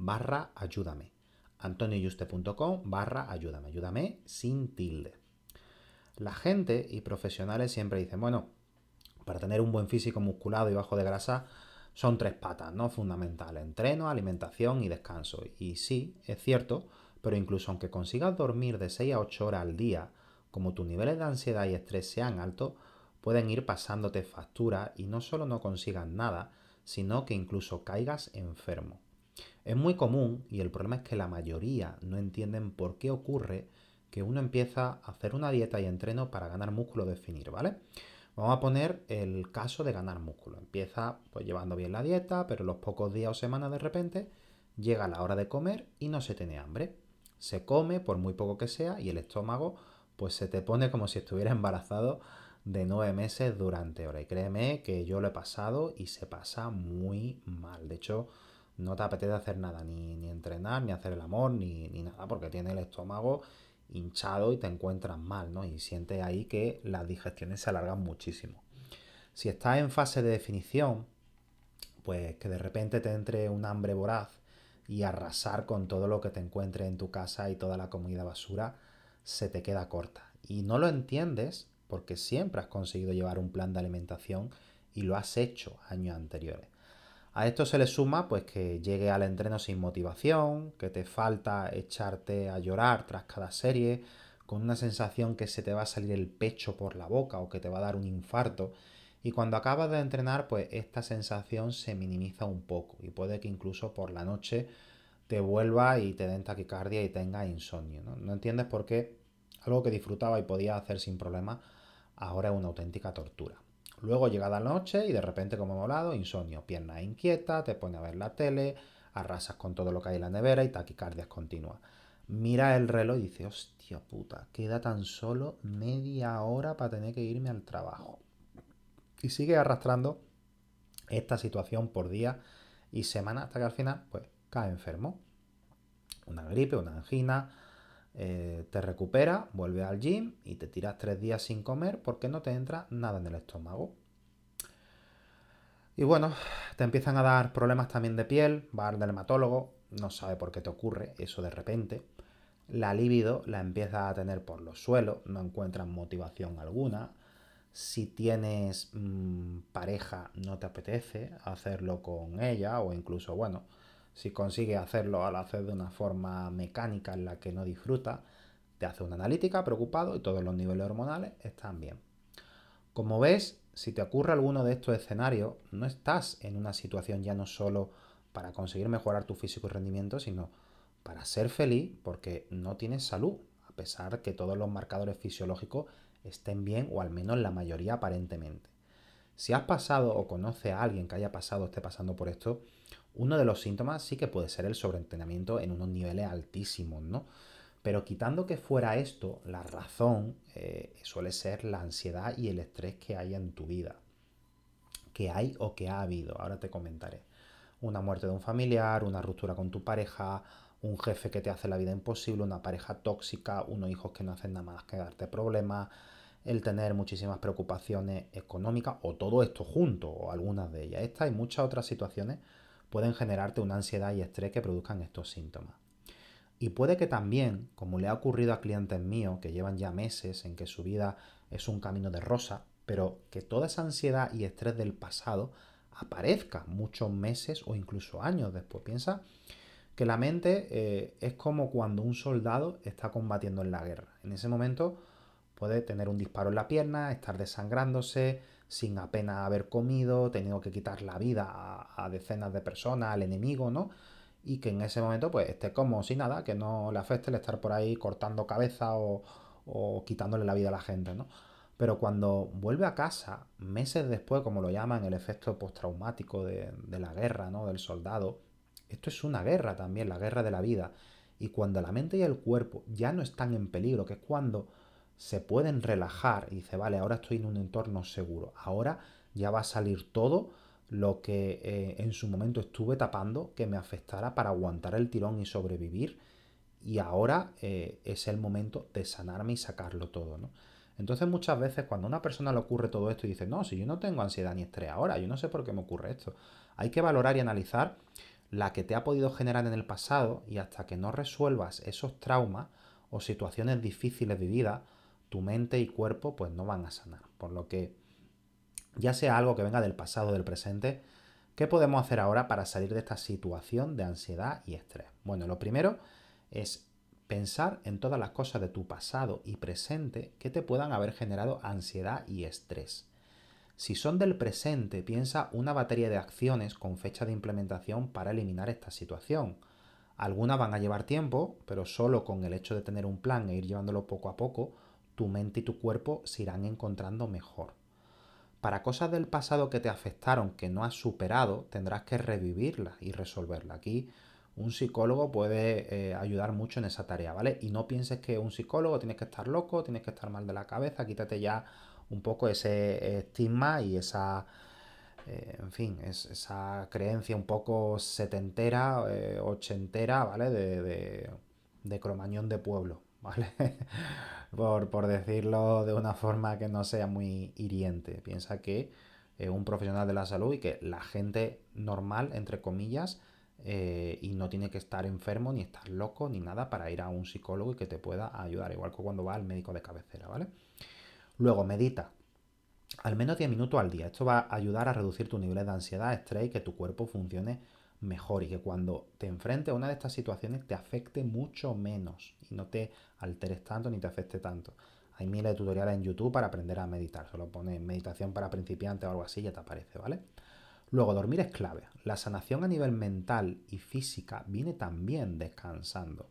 barra ayúdame. antonioyuste.com barra ayúdame. Ayúdame sin tilde. La gente y profesionales siempre dicen, bueno, para tener un buen físico musculado y bajo de grasa son tres patas, ¿no? Fundamentales. Entreno, alimentación y descanso. Y sí, es cierto, pero incluso aunque consigas dormir de 6 a 8 horas al día, como tus niveles de ansiedad y estrés sean altos, pueden ir pasándote factura y no solo no consigas nada, sino que incluso caigas enfermo. Es muy común y el problema es que la mayoría no entienden por qué ocurre que uno empieza a hacer una dieta y entreno para ganar músculo definir, ¿vale? Vamos a poner el caso de ganar músculo. Empieza pues llevando bien la dieta, pero los pocos días o semanas de repente llega la hora de comer y no se tiene hambre. Se come por muy poco que sea y el estómago pues se te pone como si estuviera embarazado de nueve meses durante hora. Y créeme que yo lo he pasado y se pasa muy mal. De hecho, no te apetece hacer nada, ni, ni entrenar, ni hacer el amor, ni, ni, nada, porque tiene el estómago hinchado y te encuentras mal, ¿no? Y sientes ahí que las digestiones se alargan muchísimo. Si estás en fase de definición, pues que de repente te entre un hambre voraz y arrasar con todo lo que te encuentres en tu casa y toda la comida basura se te queda corta. Y no lo entiendes porque siempre has conseguido llevar un plan de alimentación y lo has hecho años anteriores. A esto se le suma pues que llegue al entreno sin motivación, que te falta echarte a llorar tras cada serie, con una sensación que se te va a salir el pecho por la boca o que te va a dar un infarto. Y cuando acabas de entrenar, pues esta sensación se minimiza un poco y puede que incluso por la noche te vuelva y te den taquicardia y tengas insomnio. ¿no? no entiendes por qué algo que disfrutaba y podía hacer sin problema ahora es una auténtica tortura. Luego llega la noche y de repente, como hemos hablado, insomnio, pierna inquieta, te pone a ver la tele, arrasas con todo lo que hay en la nevera y taquicardias continuas. Mira el reloj y dice, hostia puta, queda tan solo media hora para tener que irme al trabajo. Y sigue arrastrando esta situación por día y semana hasta que al final, pues, cae enfermo. Una gripe, una angina, eh, te recupera, vuelve al gym y te tiras tres días sin comer porque no te entra nada en el estómago. Y bueno, te empiezan a dar problemas también de piel, va al dermatólogo, no sabe por qué te ocurre eso de repente. La libido la empieza a tener por los suelos, no encuentras motivación alguna. Si tienes mmm, pareja, no te apetece hacerlo con ella o incluso, bueno, si consigue hacerlo al hacer de una forma mecánica en la que no disfruta, te hace una analítica preocupado y todos los niveles hormonales están bien. Como ves, si te ocurre alguno de estos escenarios, no estás en una situación ya no solo para conseguir mejorar tu físico y rendimiento, sino para ser feliz porque no tienes salud, a pesar que todos los marcadores fisiológicos estén bien o al menos la mayoría aparentemente. Si has pasado o conoce a alguien que haya pasado o esté pasando por esto, uno de los síntomas sí que puede ser el sobreentrenamiento en unos niveles altísimos, ¿no? Pero quitando que fuera esto, la razón eh, suele ser la ansiedad y el estrés que hay en tu vida. Que hay o que ha habido. Ahora te comentaré. una muerte de un familiar, una ruptura con tu pareja, un jefe que te hace la vida imposible, una pareja tóxica, unos hijos que no hacen nada más que darte problemas, el tener muchísimas preocupaciones económicas o todo esto junto o algunas de ellas. Esta y muchas otras situaciones pueden generarte una ansiedad y estrés que produzcan estos síntomas. Y puede que también, como le ha ocurrido a clientes míos que llevan ya meses en que su vida es un camino de rosa, pero que toda esa ansiedad y estrés del pasado aparezca muchos meses o incluso años después. Piensa que la mente eh, es como cuando un soldado está combatiendo en la guerra. En ese momento puede tener un disparo en la pierna, estar desangrándose, sin apenas haber comido, teniendo que quitar la vida a, decenas de personas, al enemigo, ¿no? Y que en ese momento pues esté como si nada, que no le afecte el estar por ahí cortando cabeza o, quitándole la vida a la gente, ¿no? Pero cuando vuelve a casa, meses después, como lo llaman, el efecto postraumático de, de la guerra, ¿no? Del soldado, esto es una guerra también, la guerra de la vida. Y cuando la mente y el cuerpo ya no están en peligro, que es cuando se pueden relajar y dice, vale, ahora estoy en un entorno seguro, ahora ya va a salir todo lo que eh, en su momento estuve tapando que me afectara para aguantar el tirón y sobrevivir. Y ahora eh, es el momento de sanarme y sacarlo todo, ¿no? Entonces muchas veces cuando a una persona le ocurre todo esto y dice, no, si yo no tengo ansiedad ni estrés ahora, yo no sé por qué me ocurre esto, hay que valorar y analizar la que te ha podido generar en el pasado y hasta que no resuelvas esos traumas o situaciones difíciles vividas, tu mente y cuerpo pues no van a sanar. Por lo que ya sea algo que venga del pasado o del presente, ¿qué podemos hacer ahora para salir de esta situación de ansiedad y estrés? Bueno, lo primero es pensar en todas las cosas de tu pasado y presente que te puedan haber generado ansiedad y estrés. Si son del presente, piensa una batería de acciones con fecha de implementación para eliminar esta situación. Algunas van a llevar tiempo, pero solo con el hecho de tener un plan e ir llevándolo poco a poco, tu mente y tu cuerpo se irán encontrando mejor. Para cosas del pasado que te afectaron que no has superado, tendrás que revivirlas y resolverlas. Aquí un psicólogo puede eh, ayudar mucho en esa tarea, ¿vale? Y no pienses que un psicólogo tienes que estar loco, tienes que estar mal de la cabeza, quítate ya un poco ese estigma y esa, eh, en fin, esa creencia un poco setentera, eh, ochentera, ¿vale? De, de, cromañón de pueblo, ¿vale? por, decirlo de una forma que no sea muy hiriente. Piensa que es un profesional de la salud y que la gente normal, entre comillas, eh, y no tiene que estar enfermo, ni estar loco, ni nada para ir a un psicólogo y que te pueda ayudar, igual que cuando va al médico de cabecera, ¿vale? Luego, medita. Al menos 10 minutos al día. Esto va a ayudar a reducir tu nivel de ansiedad, estrés y que tu cuerpo funcione mejor y que cuando te enfrentes a una de estas situaciones te afecte mucho menos y no te alteres tanto ni te afecte tanto. Hay miles de tutoriales en YouTube para aprender a meditar. Solo pones meditación para principiantes o algo así ya te aparece, ¿vale? Luego, dormir es clave. La sanación a nivel mental y física viene también descansando.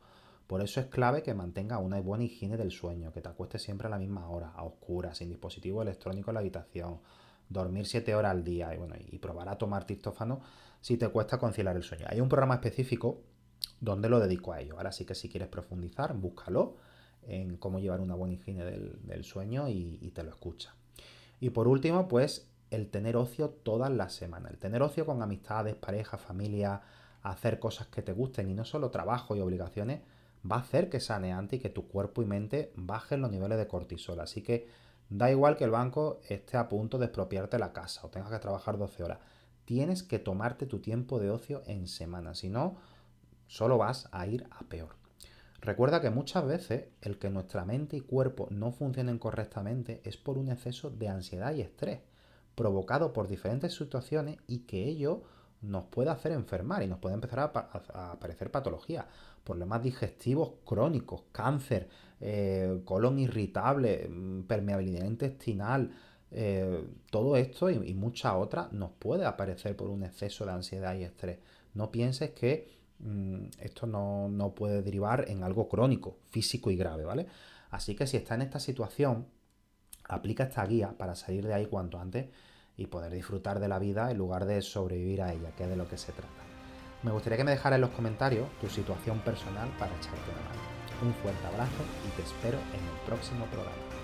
Por eso es clave que mantenga una buena higiene del sueño, que te acuestes siempre a la misma hora, a oscuras, sin dispositivo electrónico en la habitación, dormir 7 horas al día y, bueno, y probar a tomar triptófano si te cuesta conciliar el sueño. Hay un programa específico donde lo dedico a ello. Ahora sí que si quieres profundizar, búscalo en cómo llevar una buena higiene del, sueño y, te lo escucha. Y por último, pues el tener ocio todas las semanas. El tener ocio con amistades, pareja, familia, hacer cosas que te gusten y no solo trabajo y obligaciones, va a hacer que sane antes y que tu cuerpo y mente bajen los niveles de cortisol. Así que da igual que el banco esté a punto de expropiarte la casa o tengas que trabajar 12 horas. Tienes que tomarte tu tiempo de ocio en semana, si no, solo vas a ir a peor. Recuerda que muchas veces el que nuestra mente y cuerpo no funcionen correctamente es por un exceso de ansiedad y estrés provocado por diferentes situaciones y que ello nos puede hacer enfermar y nos puede empezar a, aparecer patologías, problemas digestivos crónicos, cáncer, eh, colon irritable, mm, permeabilidad intestinal, eh, todo esto y, muchas otras nos puede aparecer por un exceso de ansiedad y estrés. No pienses que mm, esto no, no puede derivar en algo crónico, físico y grave, ¿vale? Así que si está en esta situación, aplica esta guía para salir de ahí cuanto antes y poder disfrutar de la vida en lugar de sobrevivir a ella, que es de lo que se trata. Me gustaría que me dejaras en los comentarios tu situación personal para echarte una mano. Un fuerte abrazo y te espero en el próximo programa.